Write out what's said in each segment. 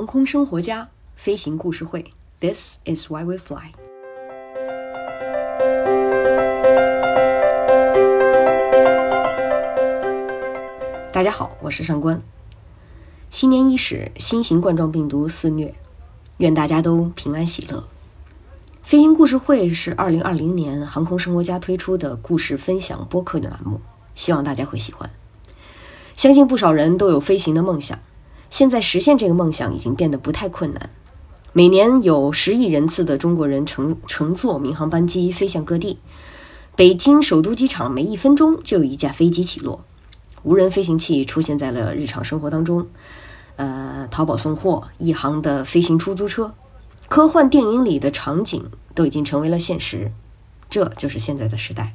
航空生活家飞行故事会，This is why we fly。大家好，我是上官。新年伊始，新型冠状病毒肆虐，愿大家都平安喜乐。飞行故事会是二零二零年航空生活家推出的故事分享播客的栏目，希望大家会喜欢。相信不少人都有飞行的梦想。现在实现这个梦想已经变得不太困难。每年有十亿人次的中国人乘乘坐民航班机飞向各地。北京首都机场每一分钟就有一架飞机起落。无人飞行器出现在了日常生活当中。呃，淘宝送货、一航的飞行出租车，科幻电影里的场景都已经成为了现实。这就是现在的时代。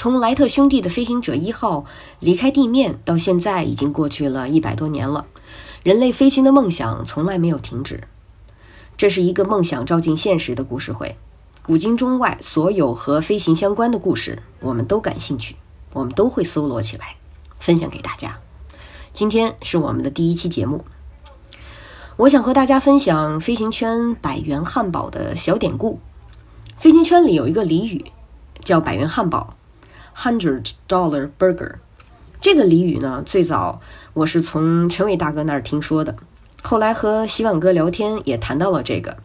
从莱特兄弟的飞行者一号离开地面到现在，已经过去了一百多年了。人类飞行的梦想从来没有停止。这是一个梦想照进现实的故事会，古今中外所有和飞行相关的故事，我们都感兴趣，我们都会搜罗起来，分享给大家。今天是我们的第一期节目，我想和大家分享飞行圈百元汉堡的小典故。飞行圈里有一个俚语，叫“百元汉堡”。Hundred dollar burger，这个俚语呢，最早我是从陈伟大哥那儿听说的，后来和洗碗哥聊天也谈到了这个。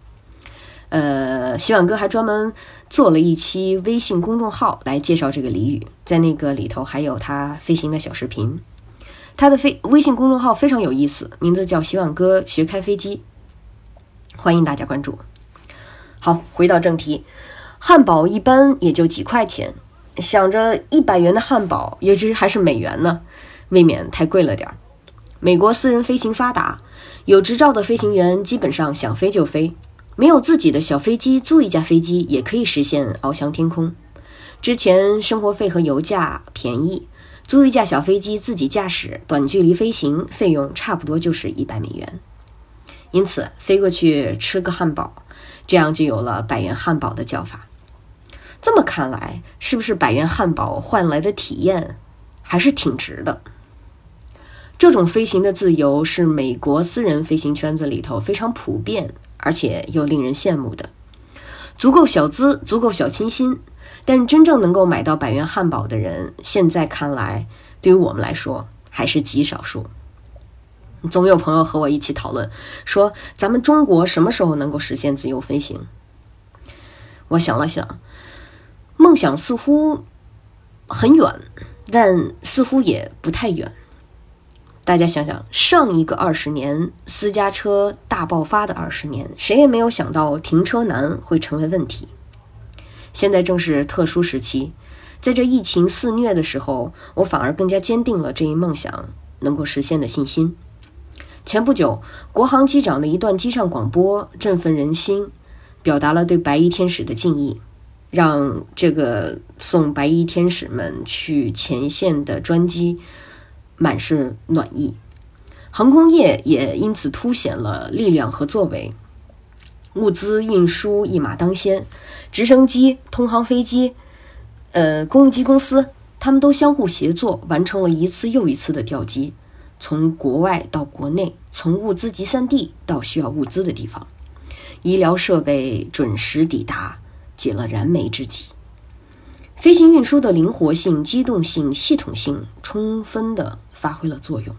呃，洗碗哥还专门做了一期微信公众号来介绍这个俚语，在那个里头还有他飞行的小视频。他的飞微信公众号非常有意思，名字叫洗碗哥学开飞机，欢迎大家关注。好，回到正题，汉堡一般也就几块钱。想着一百元的汉堡，尤其还是美元呢，未免太贵了点儿。美国私人飞行发达，有执照的飞行员基本上想飞就飞，没有自己的小飞机，租一架飞机也可以实现翱翔天空。之前生活费和油价便宜，租一架小飞机自己驾驶短距离飞行，费用差不多就是一百美元。因此，飞过去吃个汉堡，这样就有了百元汉堡的叫法。这么看来，是不是百元汉堡换来的体验还是挺值的？这种飞行的自由是美国私人飞行圈子里头非常普遍，而且又令人羡慕的。足够小资，足够小清新，但真正能够买到百元汉堡的人，现在看来，对于我们来说还是极少数。总有朋友和我一起讨论，说咱们中国什么时候能够实现自由飞行？我想了想。梦想似乎很远，但似乎也不太远。大家想想，上一个二十年私家车大爆发的二十年，谁也没有想到停车难会成为问题。现在正是特殊时期，在这疫情肆虐的时候，我反而更加坚定了这一梦想能够实现的信心。前不久，国航机长的一段机上广播振奋人心，表达了对白衣天使的敬意。让这个送白衣天使们去前线的专机满是暖意，航空业也因此凸显了力量和作为。物资运输一马当先，直升机、通航飞机、呃，公务机公司，他们都相互协作，完成了一次又一次的调机，从国外到国内，从物资集散地到需要物资的地方，医疗设备准时抵达。解了燃眉之急，飞行运输的灵活性、机动性、系统性充分的发挥了作用。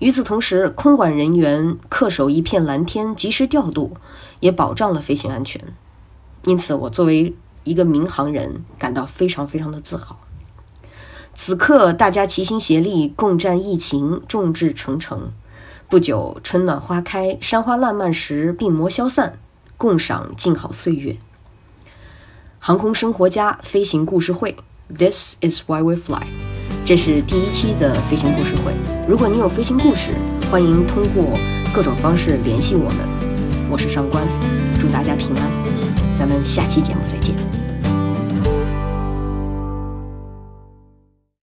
与此同时，空管人员恪守一片蓝天，及时调度，也保障了飞行安全。因此，我作为一个民航人，感到非常非常的自豪。此刻，大家齐心协力，共战疫情，众志成城。不久，春暖花开，山花烂漫时，病魔消散，共赏静好岁月。航空生活家飞行故事会，This is why we fly。这是第一期的飞行故事会。如果你有飞行故事，欢迎通过各种方式联系我们。我是上官，祝大家平安，咱们下期节目再见。